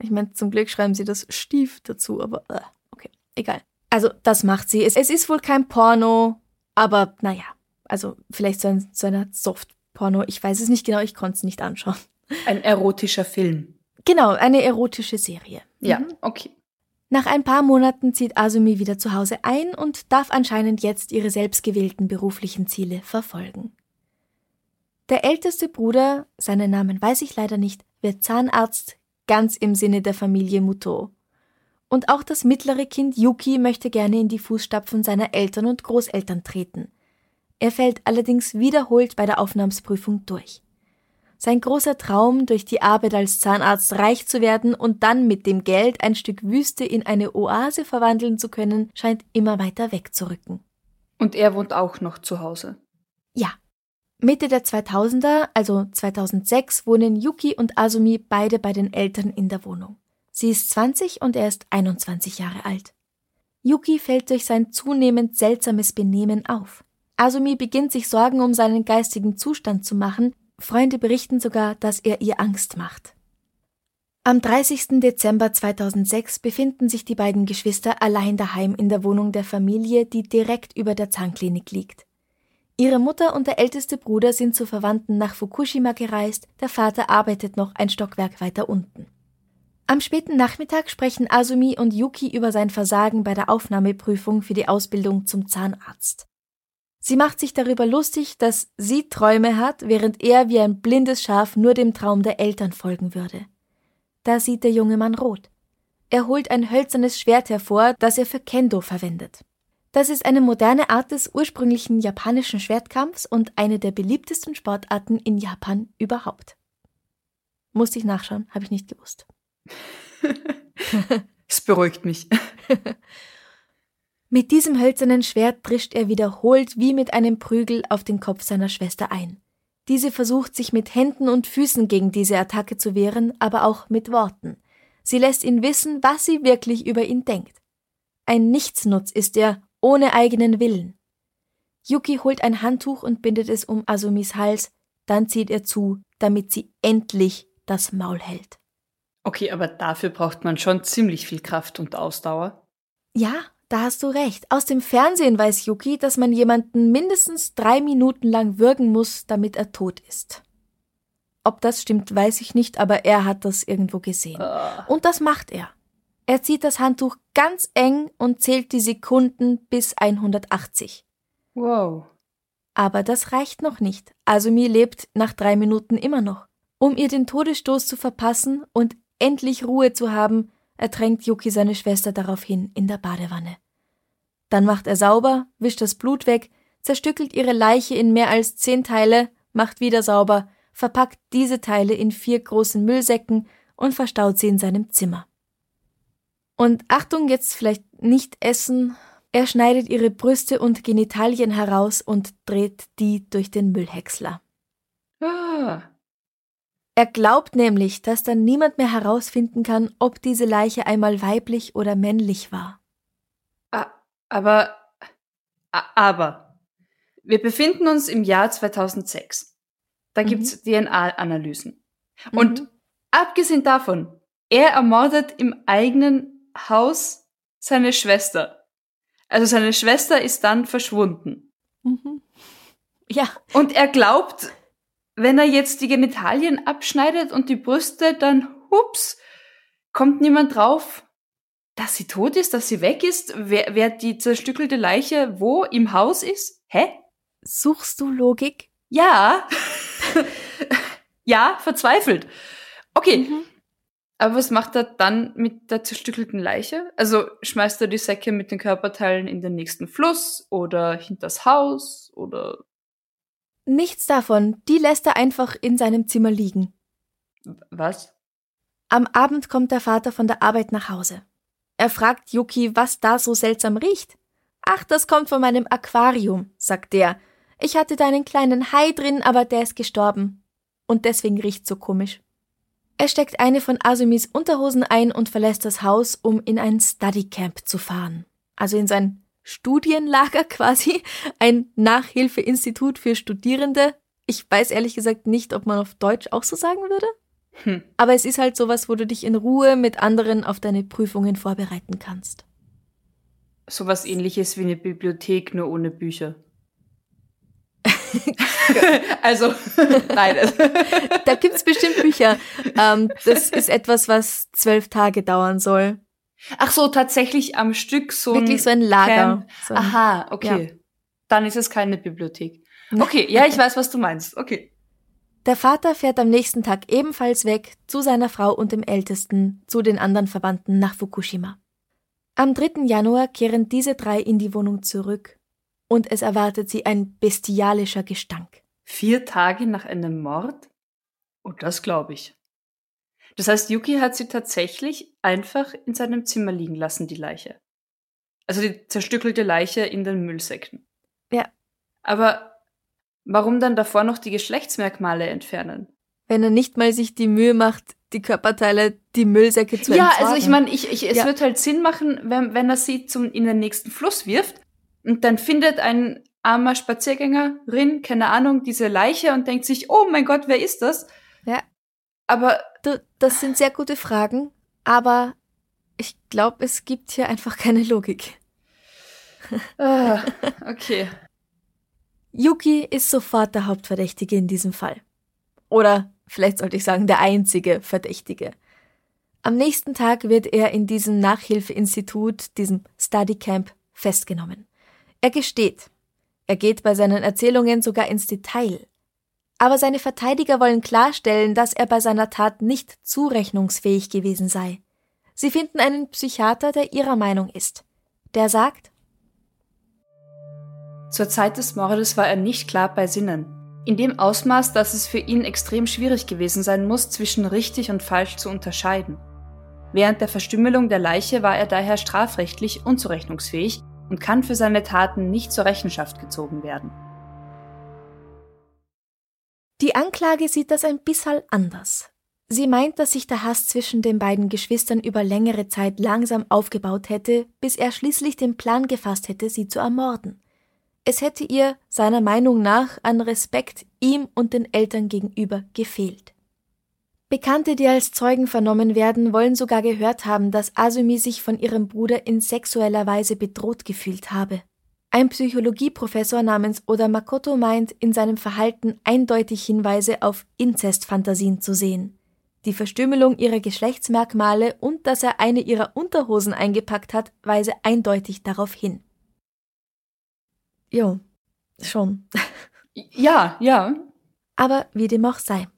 [SPEAKER 1] Ich meine, zum Glück schreiben sie das Stief dazu, aber äh, okay, egal. Also, das macht sie. Es, es ist wohl kein Porno, aber naja, also vielleicht so, ein, so eine Art Soft-Porno. Ich weiß es nicht genau, ich konnte es nicht anschauen.
[SPEAKER 2] Ein erotischer Film.
[SPEAKER 1] Genau, eine erotische Serie.
[SPEAKER 2] Ja,
[SPEAKER 1] Mhm.
[SPEAKER 2] okay.
[SPEAKER 1] Nach ein paar Monaten zieht Asumi wieder zu Hause ein und darf anscheinend jetzt ihre selbstgewählten beruflichen Ziele verfolgen. Der älteste Bruder, seinen Namen weiß ich leider nicht, wird Zahnarzt, ganz im Sinne der Familie Muto. Und auch das mittlere Kind Yuki möchte gerne in die Fußstapfen seiner Eltern und Großeltern treten. Er fällt allerdings wiederholt bei der Aufnahmsprüfung durch. Sein großer Traum, durch die Arbeit als Zahnarzt reich zu werden und dann mit dem Geld ein Stück Wüste in eine Oase verwandeln zu können, scheint immer weiter wegzurücken.
[SPEAKER 2] Und er wohnt auch noch zu Hause.
[SPEAKER 1] Ja. Mitte der 2000er, also 2006, wohnen Yuki und Asumi beide bei den Eltern in der Wohnung. Sie ist 20 und er ist 21 Jahre alt. Yuki fällt durch sein zunehmend seltsames Benehmen auf. Asumi beginnt sich Sorgen um seinen geistigen Zustand zu machen, Freunde berichten sogar, dass er ihr Angst macht. Am 30. Dezember 2006 befinden sich die beiden Geschwister allein daheim in der Wohnung der Familie, die direkt über der Zahnklinik liegt. Ihre Mutter und der älteste Bruder sind zu Verwandten nach Fukushima gereist, der Vater arbeitet noch ein Stockwerk weiter unten. Am späten Nachmittag sprechen Asumi und Yuki über sein Versagen bei der Aufnahmeprüfung für die Ausbildung zum Zahnarzt. Sie macht sich darüber lustig, dass sie Träume hat, während er wie ein blindes Schaf nur dem Traum der Eltern folgen würde. Da sieht der junge Mann rot. Er holt ein hölzernes Schwert hervor, das er für Kendo verwendet. Das ist eine moderne Art des ursprünglichen japanischen Schwertkampfs und eine der beliebtesten Sportarten in Japan überhaupt. Musste ich nachschauen, habe ich nicht gewusst.
[SPEAKER 2] Es beruhigt mich.
[SPEAKER 1] Mit diesem hölzernen Schwert drischt er wiederholt wie mit einem Prügel auf den Kopf seiner Schwester ein. Diese versucht sich mit Händen und Füßen gegen diese Attacke zu wehren, aber auch mit Worten. Sie lässt ihn wissen, was sie wirklich über ihn denkt. Ein Nichtsnutz ist er, ohne eigenen Willen. Yuki holt ein Handtuch und bindet es um Asumis Hals, dann zieht er zu, damit sie endlich das Maul hält.
[SPEAKER 2] Okay, aber dafür braucht man schon ziemlich viel Kraft und Ausdauer.
[SPEAKER 1] Ja, da hast du recht. Aus dem Fernsehen weiß Yuki, dass man jemanden mindestens drei Minuten lang würgen muss, damit er tot ist. Ob das stimmt, weiß ich nicht, aber er hat das irgendwo gesehen.
[SPEAKER 2] Ah.
[SPEAKER 1] Und das macht er. Er zieht das Handtuch ganz eng und zählt die Sekunden bis 180.
[SPEAKER 2] Wow.
[SPEAKER 1] Aber das reicht noch nicht. Asumi lebt nach drei Minuten immer noch. Um ihr den Todesstoß zu verpassen und endlich Ruhe zu haben, ertränkt Yuki seine Schwester daraufhin in der Badewanne. Dann macht er sauber, wischt das Blut weg, zerstückelt ihre Leiche in mehr als zehn Teile, macht wieder sauber, verpackt diese Teile in vier großen Müllsäcken und verstaut sie in seinem Zimmer. Und Achtung, jetzt vielleicht nicht essen. Er schneidet ihre Brüste und Genitalien heraus und dreht die durch den Müllhäcksler.
[SPEAKER 2] Ah.
[SPEAKER 1] Er glaubt nämlich, dass dann niemand mehr herausfinden kann, ob diese Leiche einmal weiblich oder männlich war.
[SPEAKER 2] Aber, aber, wir befinden uns im Jahr 2006. Da
[SPEAKER 1] Mhm.
[SPEAKER 2] gibt's DNA-Analysen.
[SPEAKER 1] Mhm.
[SPEAKER 2] Und abgesehen davon, er ermordet im eigenen Haus seine Schwester. Also seine Schwester ist dann verschwunden.
[SPEAKER 1] Mhm. Ja,
[SPEAKER 2] Und er glaubt, wenn er jetzt die Genitalien abschneidet und die Brüste, dann, hups, kommt niemand drauf, dass sie tot ist, dass sie weg ist, wer, wer die zerstückelte Leiche wo im Haus ist? Hä?
[SPEAKER 1] suchst du Logik?
[SPEAKER 2] Ja. ja, verzweifelt. Okay. Aber was macht er dann mit der zerstückelten Leiche? Also schmeißt er die Säcke mit den Körperteilen in den nächsten Fluss oder hinters Haus oder
[SPEAKER 1] Nichts davon, die lässt er einfach in seinem Zimmer liegen.
[SPEAKER 2] was?
[SPEAKER 1] Am Abend kommt der Vater von der Arbeit nach Hause. Er fragt Yuki, was da so seltsam riecht. Ach, das kommt von meinem Aquarium, sagt der. Ich hatte da einen kleinen Hai drin, aber der ist gestorben. Und deswegen riecht's so komisch. Er steckt eine von Asumis Unterhosen ein und verlässt das Haus, um in ein Studycamp zu fahren. Also in sein Studienlager quasi, ein Nachhilfeinstitut für Studierende. Ich weiß ehrlich gesagt nicht, ob man auf Deutsch auch so sagen würde.
[SPEAKER 2] Hm.
[SPEAKER 1] Aber es ist halt sowas, wo du dich in Ruhe mit anderen auf deine Prüfungen vorbereiten kannst.
[SPEAKER 2] Sowas ähnliches wie eine Bibliothek, nur ohne Bücher. also, nein. also-
[SPEAKER 1] Da gibt's bestimmt Bücher. Ähm, das ist etwas, was zwölf Tage dauern soll.
[SPEAKER 2] Ach so, tatsächlich am Stück so ein
[SPEAKER 1] Wirklich so ein Lager. So ein-
[SPEAKER 2] Aha, okay. Dann ist es keine Bibliothek. Okay, ja, ich weiß, was du meinst. Okay.
[SPEAKER 1] Der Vater fährt am nächsten Tag ebenfalls weg zu seiner Frau und dem Ältesten, zu den anderen Verwandten nach Fukushima. Am 3. Januar kehren diese drei in die Wohnung zurück und es erwartet sie ein bestialischer Gestank.
[SPEAKER 2] Vier Tage nach einem Mord? Oh, das glaube ich. Das heißt, Yuki hat sie tatsächlich einfach in seinem Zimmer liegen lassen, die Leiche. Also die zerstückelte Leiche in den Müllsäcken.
[SPEAKER 1] Ja.
[SPEAKER 2] Aber warum dann davor noch die Geschlechtsmerkmale entfernen?
[SPEAKER 1] Wenn er nicht mal sich die Mühe macht, die Körperteile, die Müllsäcke zu
[SPEAKER 2] ja,
[SPEAKER 1] entsorgen.
[SPEAKER 2] also ich meine, ich, ich, es
[SPEAKER 1] Ja.
[SPEAKER 2] wird halt Sinn machen, wenn, wenn er sie zum, in den nächsten Fluss wirft und dann findet ein armer Spaziergängerin, keine Ahnung, diese Leiche und denkt sich, oh mein Gott, wer ist das?
[SPEAKER 1] Ja.
[SPEAKER 2] Aber
[SPEAKER 1] Du, das sind sehr gute Fragen, aber ich glaube, es gibt hier einfach keine Logik.
[SPEAKER 2] Ah, okay.
[SPEAKER 1] Yuki ist sofort der Hauptverdächtige in diesem Fall. Oder vielleicht sollte ich sagen, der einzige Verdächtige. Am nächsten Tag wird er in diesem Nachhilfeinstitut, diesem Study Camp, festgenommen. Er gesteht. Er geht bei seinen Erzählungen sogar ins Detail. Aber seine Verteidiger wollen klarstellen, dass er bei seiner Tat nicht zurechnungsfähig gewesen sei. Sie finden einen Psychiater, der ihrer Meinung ist. Der sagt,
[SPEAKER 2] Zur Zeit des Mordes war er nicht klar bei Sinnen. In dem Ausmaß, dass es für ihn extrem schwierig gewesen sein muss, zwischen richtig und falsch zu unterscheiden. Während der Verstümmelung der Leiche war er daher strafrechtlich unzurechnungsfähig und kann für seine Taten nicht zur Rechenschaft gezogen werden.
[SPEAKER 1] Die Anklage sieht das ein bisschen anders. Sie meint, dass sich der Hass zwischen den beiden Geschwistern über längere Zeit langsam aufgebaut hätte, bis er schließlich den Plan gefasst hätte, sie zu ermorden. Es hätte ihr, seiner Meinung nach, an Respekt ihm und den Eltern gegenüber gefehlt. Bekannte, die als Zeugen vernommen werden, wollen sogar gehört haben, dass Asumi sich von ihrem Bruder in sexueller Weise bedroht gefühlt habe. Ein Psychologieprofessor namens Oda Makoto meint, in seinem Verhalten eindeutig Hinweise auf Inzestfantasien zu sehen. Die Verstümmelung ihrer Geschlechtsmerkmale und dass er eine ihrer Unterhosen eingepackt hat, weise eindeutig darauf hin. Jo, schon.
[SPEAKER 2] Ja, ja.
[SPEAKER 1] Aber wie dem auch sei.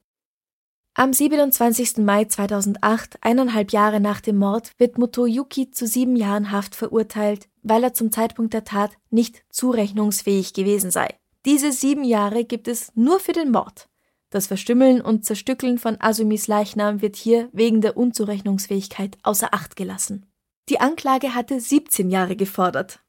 [SPEAKER 1] Am 27. Mai 2008, eineinhalb Jahre nach dem Mord, wird Motoyuki zu sieben Jahren Haft verurteilt, weil er zum Zeitpunkt der Tat nicht zurechnungsfähig gewesen sei. Diese sieben Jahre gibt es nur für den Mord. Das Verstümmeln und Zerstückeln von Asumis Leichnam wird hier wegen der Unzurechnungsfähigkeit außer Acht gelassen. Die Anklage hatte 17 Jahre gefordert.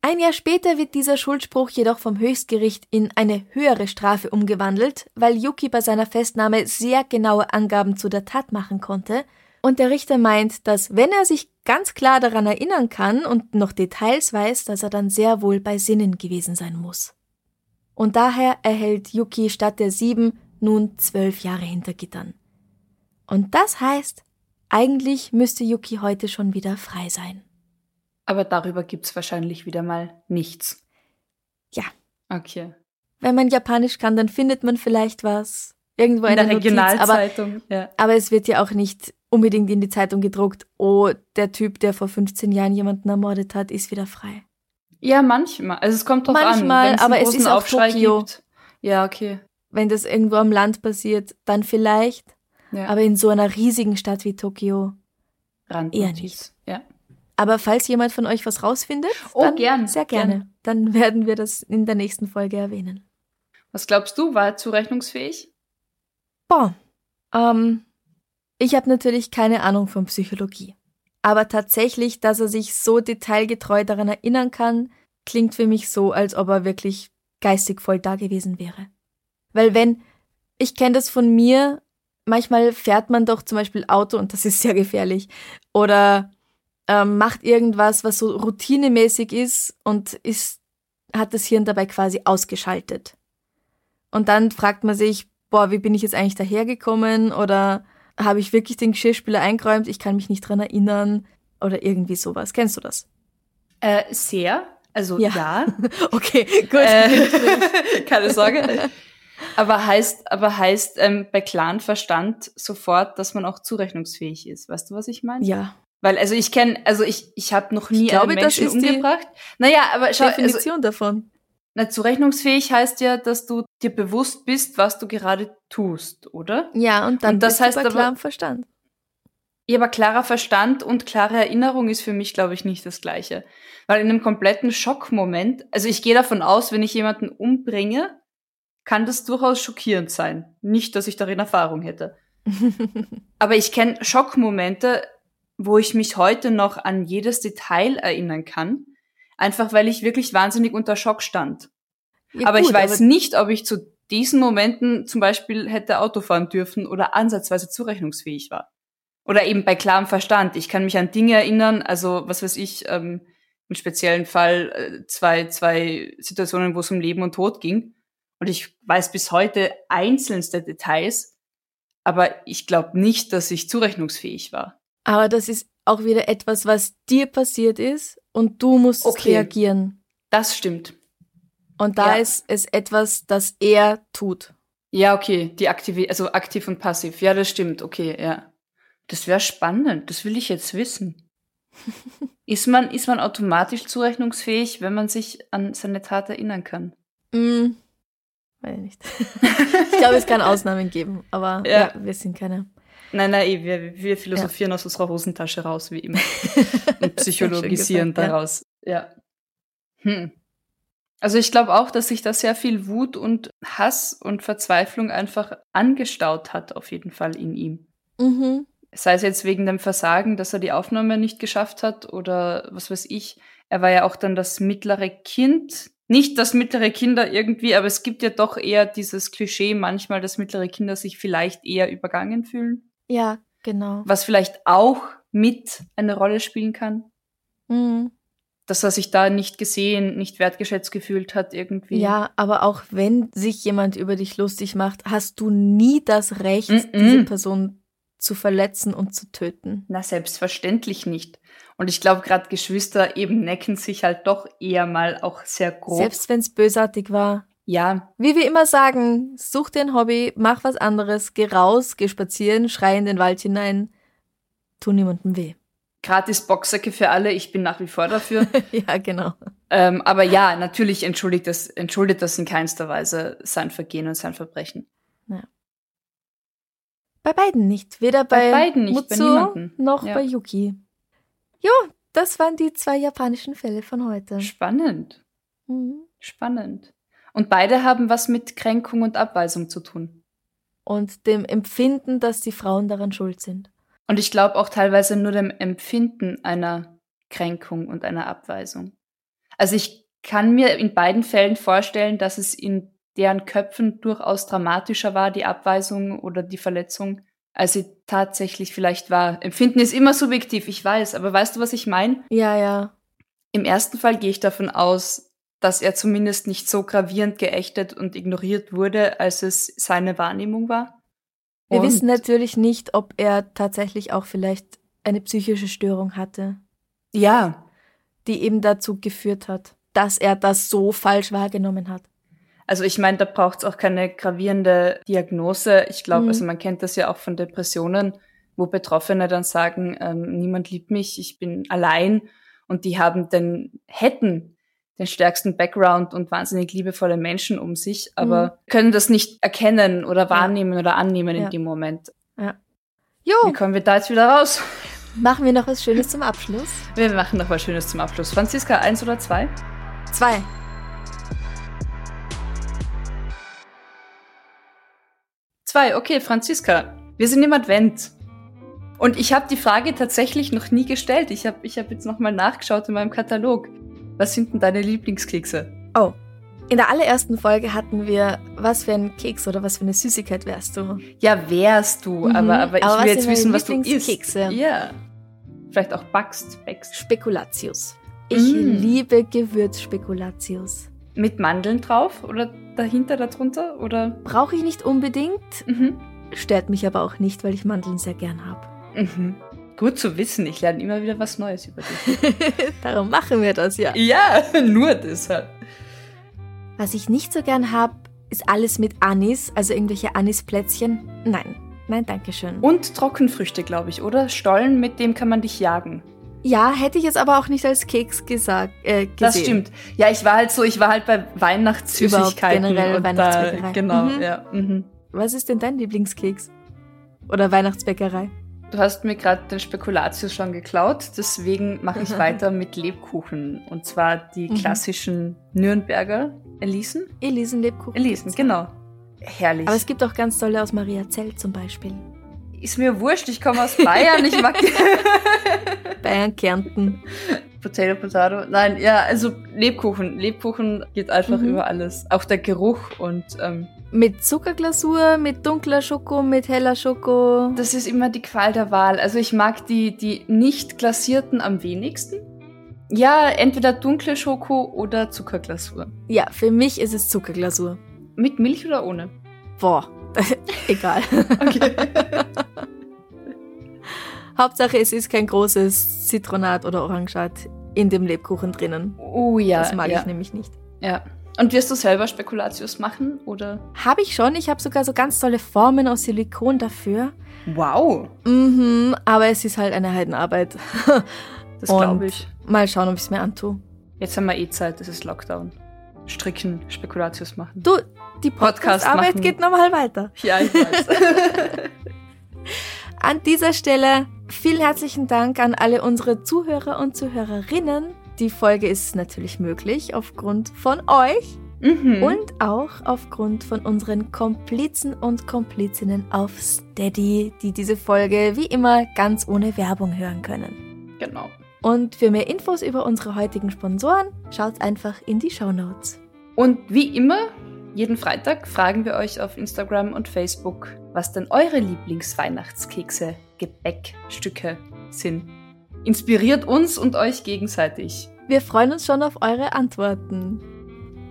[SPEAKER 1] Ein Jahr später wird dieser Schuldspruch jedoch vom Höchstgericht in eine höhere Strafe umgewandelt, weil Yuki bei seiner Festnahme sehr genaue Angaben zu der Tat machen konnte und der Richter meint, dass wenn er sich ganz klar daran erinnern kann und noch Details weiß, dass er dann sehr wohl bei Sinnen gewesen sein muss und daher erhält Yuki statt der sieben nun zwölf Jahre hinter Gittern. Und das heißt, eigentlich müsste Yuki heute schon wieder frei sein.
[SPEAKER 2] Aber darüber gibt's wahrscheinlich wieder mal nichts.
[SPEAKER 1] Ja.
[SPEAKER 2] Okay.
[SPEAKER 1] Wenn man Japanisch kann, dann findet man vielleicht was. Irgendwo in
[SPEAKER 2] der
[SPEAKER 1] Notiz,
[SPEAKER 2] Regionalzeitung.
[SPEAKER 1] Aber,
[SPEAKER 2] ja.
[SPEAKER 1] aber es wird ja auch nicht unbedingt in die Zeitung gedruckt, oh, der Typ, der vor 15 Jahren jemanden ermordet hat, ist wieder frei.
[SPEAKER 2] Ja, manchmal. Also es kommt drauf
[SPEAKER 1] Manchmal,
[SPEAKER 2] an. Wenn's
[SPEAKER 1] aber es ist auch
[SPEAKER 2] Aufschrei
[SPEAKER 1] Tokio.
[SPEAKER 2] Gibt. Ja, okay.
[SPEAKER 1] Wenn das irgendwo am Land passiert, dann vielleicht.
[SPEAKER 2] Ja.
[SPEAKER 1] Aber in so einer riesigen Stadt wie Tokio.
[SPEAKER 2] Randnotiz.
[SPEAKER 1] eher nicht.
[SPEAKER 2] Ja.
[SPEAKER 1] Aber falls jemand von euch was rausfindet,
[SPEAKER 2] Oh,
[SPEAKER 1] dann
[SPEAKER 2] gern,
[SPEAKER 1] sehr gerne.
[SPEAKER 2] gern.
[SPEAKER 1] Dann werden wir das in der nächsten Folge erwähnen.
[SPEAKER 2] Was glaubst du, war zurechnungsfähig?
[SPEAKER 1] Boah. Ähm, ich habe natürlich keine Ahnung von Psychologie. Aber tatsächlich, dass er sich so detailgetreu daran erinnern kann, klingt für mich so, als ob er wirklich geistig voll da gewesen wäre. Weil wenn, ich kenne das von mir, manchmal fährt man doch zum Beispiel Auto und das ist sehr gefährlich. Oder ähm, macht irgendwas, was so routinemäßig ist und ist, hat das Hirn dabei quasi ausgeschaltet. Und dann fragt man sich, boah, wie bin ich jetzt eigentlich dahergekommen? Oder habe ich wirklich den Geschirrspüler eingeräumt? Ich kann mich nicht dran erinnern. Oder irgendwie sowas. Kennst du das?
[SPEAKER 2] Äh, sehr. Also
[SPEAKER 1] Ja.
[SPEAKER 2] ja.
[SPEAKER 1] Okay, gut.
[SPEAKER 2] Äh, keine Sorge. Aber heißt, aber heißt ähm, bei klaren Verstand sofort, dass man auch zurechnungsfähig ist. Weißt du, was ich meine?
[SPEAKER 1] ja,
[SPEAKER 2] Weil, also ich kenne, also ich, ich habe noch nie
[SPEAKER 1] Ich glaube,
[SPEAKER 2] einen
[SPEAKER 1] das
[SPEAKER 2] Menschen umgebracht. Naja, aber schau, also,
[SPEAKER 1] Definition davon.
[SPEAKER 2] Na, zurechnungsfähig heißt ja, dass du dir bewusst bist, was du gerade tust, oder?
[SPEAKER 1] Ja, und dann
[SPEAKER 2] Und das heißt aber-
[SPEAKER 1] klarem Verstand.
[SPEAKER 2] Ja, aber klarer Verstand und klare Erinnerung ist für mich, glaube ich, nicht das Gleiche. Weil in einem kompletten Schockmoment, also ich gehe davon aus, wenn ich jemanden umbringe, kann das durchaus schockierend sein. Nicht, dass ich darin Erfahrung hätte. Aber ich kenne Schockmomente, wo ich mich heute noch an jedes Detail erinnern kann, einfach weil ich wirklich wahnsinnig unter Schock stand.
[SPEAKER 1] Ja,
[SPEAKER 2] aber
[SPEAKER 1] gut,
[SPEAKER 2] ich weiß
[SPEAKER 1] aber-
[SPEAKER 2] nicht, ob ich zu diesen Momenten zum Beispiel hätte Auto fahren dürfen oder ansatzweise zurechnungsfähig war. Oder eben bei klarem Verstand. Ich kann mich an Dinge erinnern, also was weiß ich, ähm, im speziellen Fall äh, zwei, zwei Situationen, wo es um Leben und Tod ging. Und ich weiß bis heute einzelnste Details, aber ich glaube nicht, dass ich zurechnungsfähig war.
[SPEAKER 1] Aber das ist auch wieder etwas, was dir passiert ist und du musst
[SPEAKER 2] Okay.
[SPEAKER 1] reagieren.
[SPEAKER 2] Das stimmt.
[SPEAKER 1] Und da
[SPEAKER 2] Ja.
[SPEAKER 1] ist es etwas, das er tut.
[SPEAKER 2] Ja, okay, die aktive, also aktiv und passiv. Ja, das stimmt. Okay, ja. Das wäre spannend. Das will ich jetzt wissen. ist man, ist man automatisch zurechnungsfähig, wenn man sich an seine Tat erinnern kann?
[SPEAKER 1] Hm, weiß ich nicht. ich glaube, es kann Ausnahmen geben, aber
[SPEAKER 2] Ja.
[SPEAKER 1] ja, wir sind keine.
[SPEAKER 2] Nein, nein, wir, wir philosophieren aus unserer Hosentasche raus, wie immer. Und psychologisieren
[SPEAKER 1] gesagt, ja.
[SPEAKER 2] daraus. Ja. Hm. Also ich glaube auch, dass sich da sehr viel Wut und Hass und Verzweiflung einfach angestaut hat, auf jeden Fall in ihm.
[SPEAKER 1] Mhm.
[SPEAKER 2] Sei es jetzt wegen dem Versagen, dass er die Aufnahme nicht geschafft hat oder was weiß ich. Er war ja auch dann das mittlere Kind. Nicht das mittlere Kinder irgendwie, aber es gibt ja doch eher dieses Klischee manchmal, dass mittlere Kinder sich vielleicht eher übergangen fühlen.
[SPEAKER 1] Ja, genau.
[SPEAKER 2] Was vielleicht auch mit eine Rolle spielen kann.
[SPEAKER 1] Mhm.
[SPEAKER 2] Dass er sich da nicht gesehen, nicht wertgeschätzt gefühlt hat irgendwie.
[SPEAKER 1] Ja, aber auch wenn sich jemand über dich lustig macht, hast du nie das Recht,
[SPEAKER 2] Mhm.
[SPEAKER 1] diese Person zu verletzen und zu töten.
[SPEAKER 2] Na, selbstverständlich nicht. Und ich glaube, gerade Geschwister eben necken sich halt doch eher mal auch sehr grob.
[SPEAKER 1] Selbst wenn es bösartig war.
[SPEAKER 2] Ja,
[SPEAKER 1] Wie wir immer sagen, such dir ein Hobby, mach was anderes, geh raus, geh spazieren, schrei in den Wald hinein, tu niemandem weh.
[SPEAKER 2] gratis Boxsäcke für alle, ich bin nach wie vor dafür.
[SPEAKER 1] ja, genau.
[SPEAKER 2] ähm, aber ja, natürlich entschuldigt das, entschuldigt das in keinster Weise sein Vergehen und sein Verbrechen.
[SPEAKER 1] Bei beiden nicht. Weder bei,
[SPEAKER 2] Bei beiden nicht, bei
[SPEAKER 1] Mutsu
[SPEAKER 2] niemandem.
[SPEAKER 1] noch
[SPEAKER 2] Ja.
[SPEAKER 1] bei Yuki. Jo, das waren die zwei japanischen Fälle von heute.
[SPEAKER 2] Spannend,
[SPEAKER 1] Mhm.
[SPEAKER 2] spannend. Und beide haben was mit Kränkung und Abweisung zu tun.
[SPEAKER 1] Und dem Empfinden, dass die Frauen daran schuld sind.
[SPEAKER 2] Und ich glaube auch teilweise nur dem Empfinden einer Kränkung und einer Abweisung. Also ich kann mir in beiden Fällen vorstellen, dass es in deren Köpfen durchaus dramatischer war, die Abweisung oder die Verletzung, als sie tatsächlich vielleicht war. Empfinden ist immer subjektiv, ich weiß, aber weißt du, was ich meine?
[SPEAKER 1] Ja, ja.
[SPEAKER 2] Im ersten Fall gehe ich davon aus, dass er zumindest nicht so gravierend geächtet und ignoriert wurde, als es seine Wahrnehmung war.
[SPEAKER 1] Wir
[SPEAKER 2] Und-
[SPEAKER 1] wissen natürlich nicht, ob er tatsächlich auch vielleicht eine psychische Störung hatte,
[SPEAKER 2] Ja,
[SPEAKER 1] die eben dazu geführt hat, dass er das so falsch wahrgenommen hat.
[SPEAKER 2] Also ich meine, da braucht es auch keine gravierende Diagnose. Ich glaube,
[SPEAKER 1] Mhm.
[SPEAKER 2] also man kennt das ja auch von Depressionen, wo Betroffene dann sagen, ähm, niemand liebt mich, ich bin allein und die haben den, hätten den stärksten Background und wahnsinnig liebevolle Menschen um sich, aber können das nicht erkennen oder wahrnehmen oder annehmen
[SPEAKER 1] Ja.
[SPEAKER 2] in dem Moment.
[SPEAKER 1] Jo,
[SPEAKER 2] Wie kommen wir da jetzt wieder raus?
[SPEAKER 1] machen wir noch was Schönes zum Abschluss?
[SPEAKER 2] Wir machen noch was Schönes zum Abschluss. Franziska, eins oder zwei?
[SPEAKER 1] Zwei.
[SPEAKER 2] Zwei, okay, Franziska. Wir sind im Advent. Und ich habe die Frage tatsächlich noch nie gestellt. Ich habe ich hab jetzt nochmal nachgeschaut in meinem Katalog. Was sind denn deine Lieblingskekse?
[SPEAKER 1] Oh. In der allerersten Folge hatten wir, was für ein Keks oder was für eine Süßigkeit wärst du?
[SPEAKER 2] Ja, wärst du,
[SPEAKER 1] Mhm.
[SPEAKER 2] aber, aber ich
[SPEAKER 1] Aber
[SPEAKER 2] will jetzt wissen, was du isst.
[SPEAKER 1] Lieblingskekse?
[SPEAKER 2] Ja. Vielleicht auch backst, backst.
[SPEAKER 1] Spekulatius. Ich
[SPEAKER 2] Mm.
[SPEAKER 1] liebe Gewürzspekulatius.
[SPEAKER 2] Mit Mandeln drauf oder dahinter, darunter? Oder?
[SPEAKER 1] Brauche ich nicht unbedingt,
[SPEAKER 2] Mhm.
[SPEAKER 1] stört mich aber auch nicht, weil ich Mandeln sehr gern habe.
[SPEAKER 2] Mhm. Gut zu wissen, ich lerne immer wieder was Neues über dich.
[SPEAKER 1] Darum machen wir das ja.
[SPEAKER 2] ja, nur deshalb.
[SPEAKER 1] Was ich nicht so gern habe, ist alles mit Anis, also irgendwelche Anisplätzchen. Nein, nein, danke schön.
[SPEAKER 2] Und Trockenfrüchte, glaube ich, oder? Stollen, mit dem kann man dich jagen.
[SPEAKER 1] Ja, hätte ich jetzt aber auch nicht als Keks gesagt, äh, gesehen.
[SPEAKER 2] Das stimmt. Ja, ich war halt so, ich war halt bei Weihnachtssüßigkeiten.
[SPEAKER 1] Überhaupt generell Weihnachtsbäckerei.
[SPEAKER 2] Da, genau,
[SPEAKER 1] Mhm.
[SPEAKER 2] ja. Mhm.
[SPEAKER 1] Was ist denn dein Lieblingskeks? Oder Weihnachtsbäckerei?
[SPEAKER 2] Du hast mir gerade den Spekulatius schon geklaut, deswegen mache ich weiter mit Lebkuchen. Und zwar die
[SPEAKER 1] Mhm.
[SPEAKER 2] klassischen Nürnberger Elisen.
[SPEAKER 1] Elisenlebkuchen.
[SPEAKER 2] Elisen, genau. Herrlich.
[SPEAKER 1] Aber es gibt auch ganz tolle aus Mariazell zum Beispiel.
[SPEAKER 2] ist mir wurscht, ich komme aus Bayern, ich mag
[SPEAKER 1] Bayern, Kärnten.
[SPEAKER 2] Potato, Potato. Nein, ja, also Lebkuchen. Lebkuchen geht einfach
[SPEAKER 1] Mhm.
[SPEAKER 2] über alles. Auch der Geruch und ähm,
[SPEAKER 1] Mit Zuckerglasur, mit dunkler Schoko, mit heller Schoko.
[SPEAKER 2] Das ist immer die Qual der Wahl. Also ich mag die, die nicht glasierten am wenigsten. Ja, entweder dunkle Schoko oder Zuckerglasur.
[SPEAKER 1] Ja, für mich ist es Zuckerglasur.
[SPEAKER 2] Mit Milch oder ohne?
[SPEAKER 1] Boah, egal.
[SPEAKER 2] Okay.
[SPEAKER 1] Hauptsache, es ist kein großes Zitronat oder Orangat in dem Lebkuchen drinnen.
[SPEAKER 2] oh ja.
[SPEAKER 1] das mag
[SPEAKER 2] ja,
[SPEAKER 1] ich nämlich nicht.
[SPEAKER 2] Ja. Und wirst du selber Spekulatius machen oder?
[SPEAKER 1] Habe ich schon. Ich habe sogar so ganz tolle Formen aus Silikon dafür.
[SPEAKER 2] Wow.
[SPEAKER 1] Mhm, aber es ist halt eine Heidenarbeit.
[SPEAKER 2] Das glaube ich.
[SPEAKER 1] Mal schauen, ob ich es mir antue.
[SPEAKER 2] Jetzt haben wir eh Zeit, das ist Lockdown. Stricken, Spekulatius machen.
[SPEAKER 1] Du, die
[SPEAKER 2] Podcast
[SPEAKER 1] Podcast-Arbeit
[SPEAKER 2] machen.
[SPEAKER 1] geht normal weiter.
[SPEAKER 2] Ja, ich weiß.
[SPEAKER 1] An dieser Stelle vielen herzlichen Dank an alle unsere Zuhörer und Zuhörerinnen. Die Folge ist natürlich möglich aufgrund von euch
[SPEAKER 2] mhm.
[SPEAKER 1] und auch aufgrund von unseren Komplizen und Komplizinnen auf Steady, die diese Folge wie immer ganz ohne Werbung hören können.
[SPEAKER 2] Genau.
[SPEAKER 1] Und für mehr Infos über unsere heutigen Sponsoren, schaut einfach in die Show Notes.
[SPEAKER 2] Und wie immer, jeden Freitag fragen wir euch auf Instagram und Facebook, was denn eure Lieblingsweihnachtskekse, Gebäckstücke sind. Inspiriert uns und euch gegenseitig.
[SPEAKER 1] Wir freuen uns schon auf eure Antworten.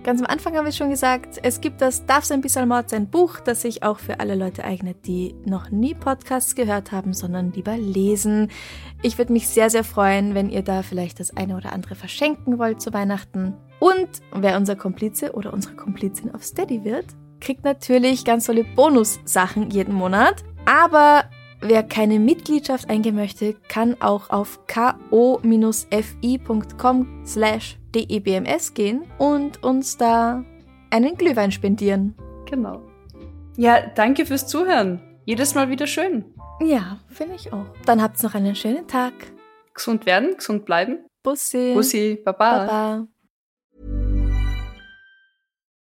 [SPEAKER 1] Ganz am Anfang haben wir schon gesagt, es gibt das Darf ein bisschen Mord sein Buch, das sich auch für alle Leute eignet, die noch nie Podcasts gehört haben, sondern lieber lesen. Ich würde mich sehr, sehr freuen, wenn ihr da vielleicht das eine oder andere verschenken wollt zu Weihnachten. Und wer unser Komplize oder unsere Komplizin auf Steady wird, kriegt natürlich ganz tolle Bonussachen jeden Monat. Aber wer keine Mitgliedschaft eingehen möchte, kann auch auf ko-fi.com slash debms gehen und uns da einen Glühwein spendieren.
[SPEAKER 2] Genau. Ja, danke fürs Zuhören. Jedes Mal wieder schön.
[SPEAKER 1] Ja, finde ich auch. Dann habt's noch einen schönen Tag.
[SPEAKER 2] Gesund werden, gesund bleiben.
[SPEAKER 1] Bussi.
[SPEAKER 2] Bussi, Baba.
[SPEAKER 1] Baba.